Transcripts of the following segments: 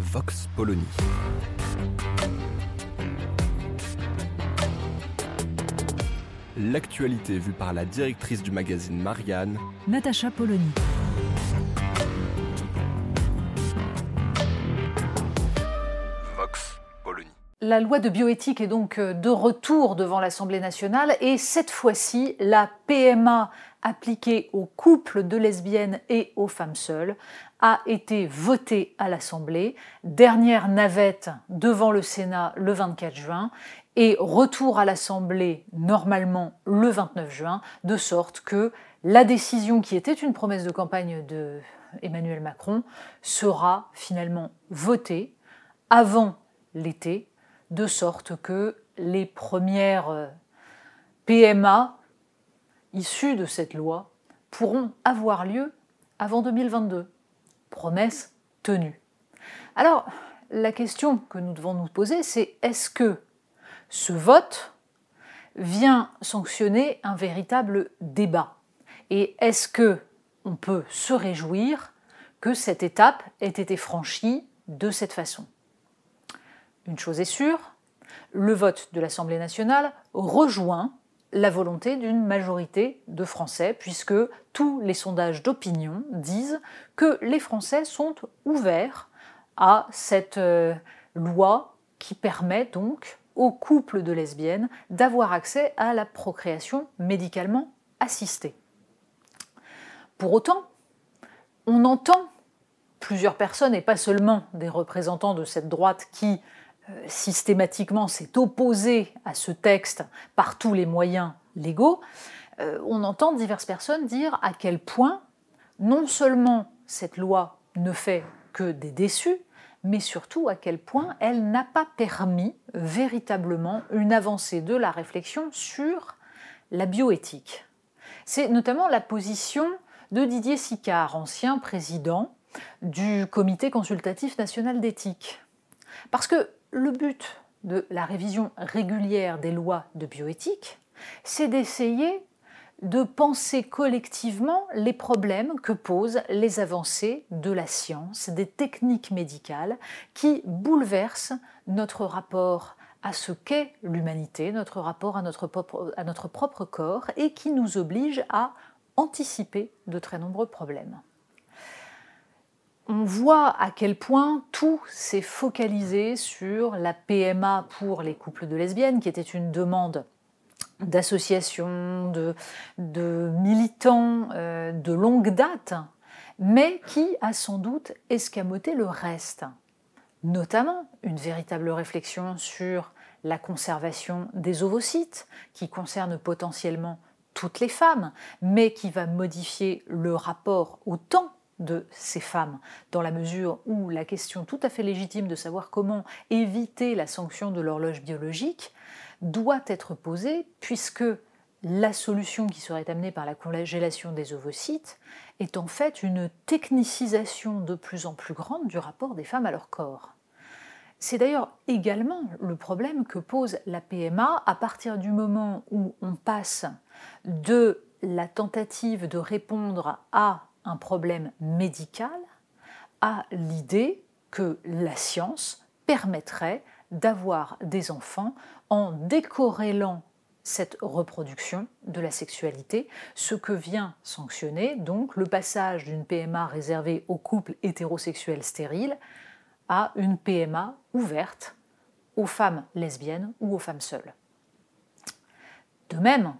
Vox Polony. L'actualité vue par la directrice du magazine Marianne, Natacha Polony. Vox Polony. La loi de bioéthique est donc euh, de retour devant l'Assemblée nationale et cette fois-ci, la PMA appliquée aux couples de lesbiennes et aux femmes seules a été votée à l'Assemblée. Dernière navette devant le Sénat le 24 juin et retour à l'Assemblée normalement le 29 juin, de sorte que la décision qui était une promesse de campagne de Emmanuel Macron sera finalement votée avant l'été, de sorte que les premières euh, PMA issues de cette loi pourront avoir lieu avant 2022. Promesse tenue. Alors, la question que nous devons nous poser, c'est est-ce que ce vote vient sanctionner un véritable débat? Et est-ce que on peut se réjouir que cette étape ait été franchie de cette façon? Une chose est sûre, le vote de l'Assemblée nationale rejoint la volonté d'une majorité de Français, puisque tous les sondages d'opinion disent que les Français sont ouverts à cette euh, loi qui permet donc aux couples de lesbiennes d'avoir accès à la procréation médicalement assistée. Pour autant, on entend plusieurs personnes, et pas seulement des représentants de cette droite qui systématiquement s'est opposé à ce texte par tous les moyens légaux, euh, on entend diverses personnes dire à quel point non seulement cette loi ne fait que des déçus, mais surtout à quel point elle n'a pas permis véritablement une avancée de la réflexion sur la bioéthique. C'est notamment la position de Didier Sicard, ancien président du Comité consultatif national d'éthique. Parce que le but de la révision régulière des lois de bioéthique, c'est d'essayer de penser collectivement les problèmes que posent les avancées de la science, des techniques médicales qui bouleversent notre rapport à ce qu'est l'humanité, notre rapport à notre, propre, corps et qui nous obligent à anticiper de très nombreux problèmes on voit à quel point tout s'est focalisé sur la PMA pour les couples de lesbiennes, qui était une demande d'associations, de, militants euh, de longue date, mais qui a sans doute escamoté le reste, notamment une véritable réflexion sur la conservation des ovocytes, qui concerne potentiellement toutes les femmes, mais qui va modifier le rapport au temps de ces femmes, dans la mesure où la question tout à fait légitime de savoir comment éviter la sanction de l'horloge biologique doit être posée, puisque la solution qui serait amenée par la congélation des ovocytes est en fait une technicisation de plus en plus grande du rapport des femmes à leur corps. C'est d'ailleurs également le problème que pose la PMA à partir du moment où on passe de la tentative de répondre à un problème médical à l'idée que la science permettrait d'avoir des enfants en décorrélant cette reproduction de la sexualité, ce que vient sanctionner donc le passage d'une PMA réservée aux couples hétérosexuels stériles à une PMA ouverte aux femmes lesbiennes ou aux femmes seules. De même,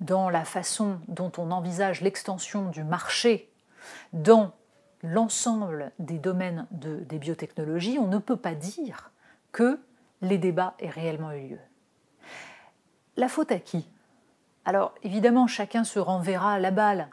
dans la façon dont on envisage l'extension du marché dans l'ensemble des domaines des biotechnologies, on ne peut pas dire que les débats aient réellement eu lieu. La faute à qui? Alors évidemment, chacun se renverra la balle.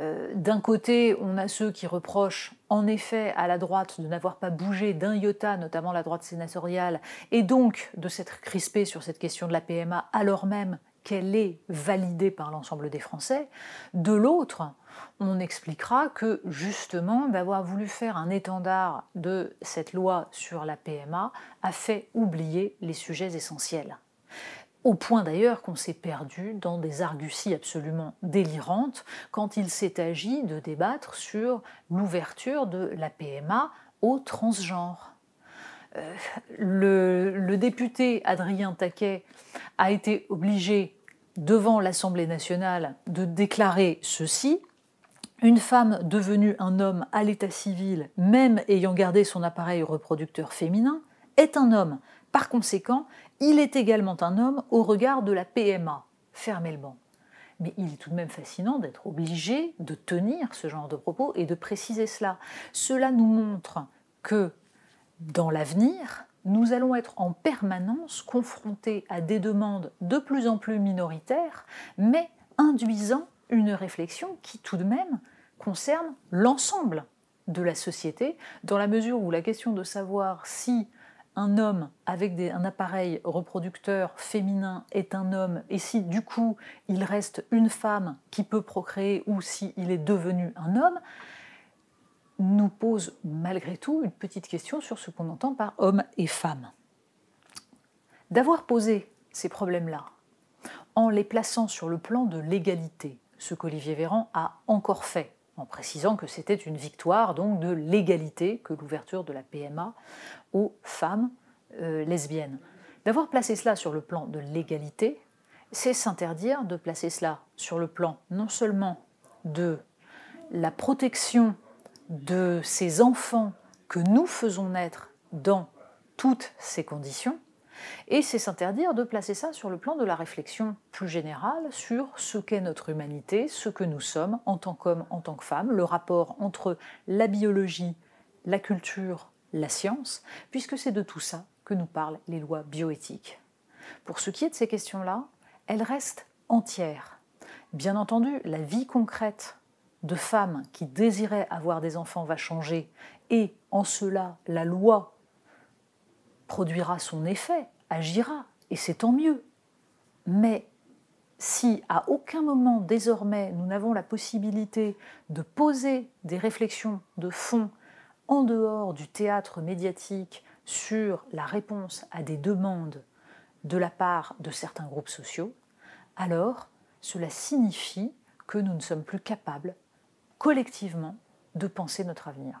Euh, d'un côté, on a ceux qui reprochent en effet à la droite de n'avoir pas bougé d'un iota, notamment la droite sénatoriale, et donc de s'être crispé sur cette question de la PMA alors même qu'elle est validée par l'ensemble des Français. De l'autre, on expliquera que justement d'avoir voulu faire un étendard de cette loi sur la PMA a fait oublier les sujets essentiels. Au point d'ailleurs qu'on s'est perdu dans des arguties absolument délirantes quand il s'est agi de débattre sur l'ouverture de la PMA aux transgenres. Euh, le, le, député Adrien Taquet a été obligé devant l'Assemblée nationale de déclarer ceci une femme devenue un homme à l'état civil, même ayant gardé son appareil reproducteur féminin, est un homme. Par conséquent, il est également un homme au regard de la PMA. Fermez. Mais il est tout de même fascinant d'être obligé de tenir ce genre de propos et de préciser cela. Cela nous montre que dans l'avenir, nous allons être en permanence confrontés à des demandes de plus en plus minoritaires, mais induisant une réflexion qui tout de même concerne l'ensemble de la société, dans la mesure où la question de savoir si un homme avec un appareil reproducteur féminin est un homme et si du coup il reste une femme qui peut procréer ou si est devenu un homme, nous pose malgré tout une petite question sur ce qu'on entend par homme et femme. D'avoir posé ces problèmes-là en les plaçant sur le plan de l'égalité, ce qu'Olivier Véran a encore fait en précisant que c'était une victoire donc de l'égalité que l'ouverture de la PMA aux femmes euh, lesbiennes. D'avoir placé cela sur le plan de l'égalité, c'est s'interdire de placer cela sur le plan non seulement de la protection de ces enfants que nous faisons naître dans toutes ces conditions, et c'est s'interdire de placer ça sur le plan de la réflexion plus générale sur ce qu'est notre humanité, ce que nous sommes en tant qu'hommes, en tant que femmes, le rapport entre la biologie, la culture, la science, puisque c'est de tout ça que nous parlent les lois bioéthiques. Pour ce qui est de ces questions-là, elles restent entières. Bien entendu, la vie concrète de femmes qui désiraient avoir des enfants va changer et en cela la loi produira son effet, agira, et c'est tant mieux. Mais si à aucun moment désormais nous n'avons la possibilité de poser des réflexions de fond en dehors du théâtre médiatique sur la réponse à des demandes de la part de certains groupes sociaux, alors cela signifie que nous ne sommes plus capables collectivement de penser notre avenir.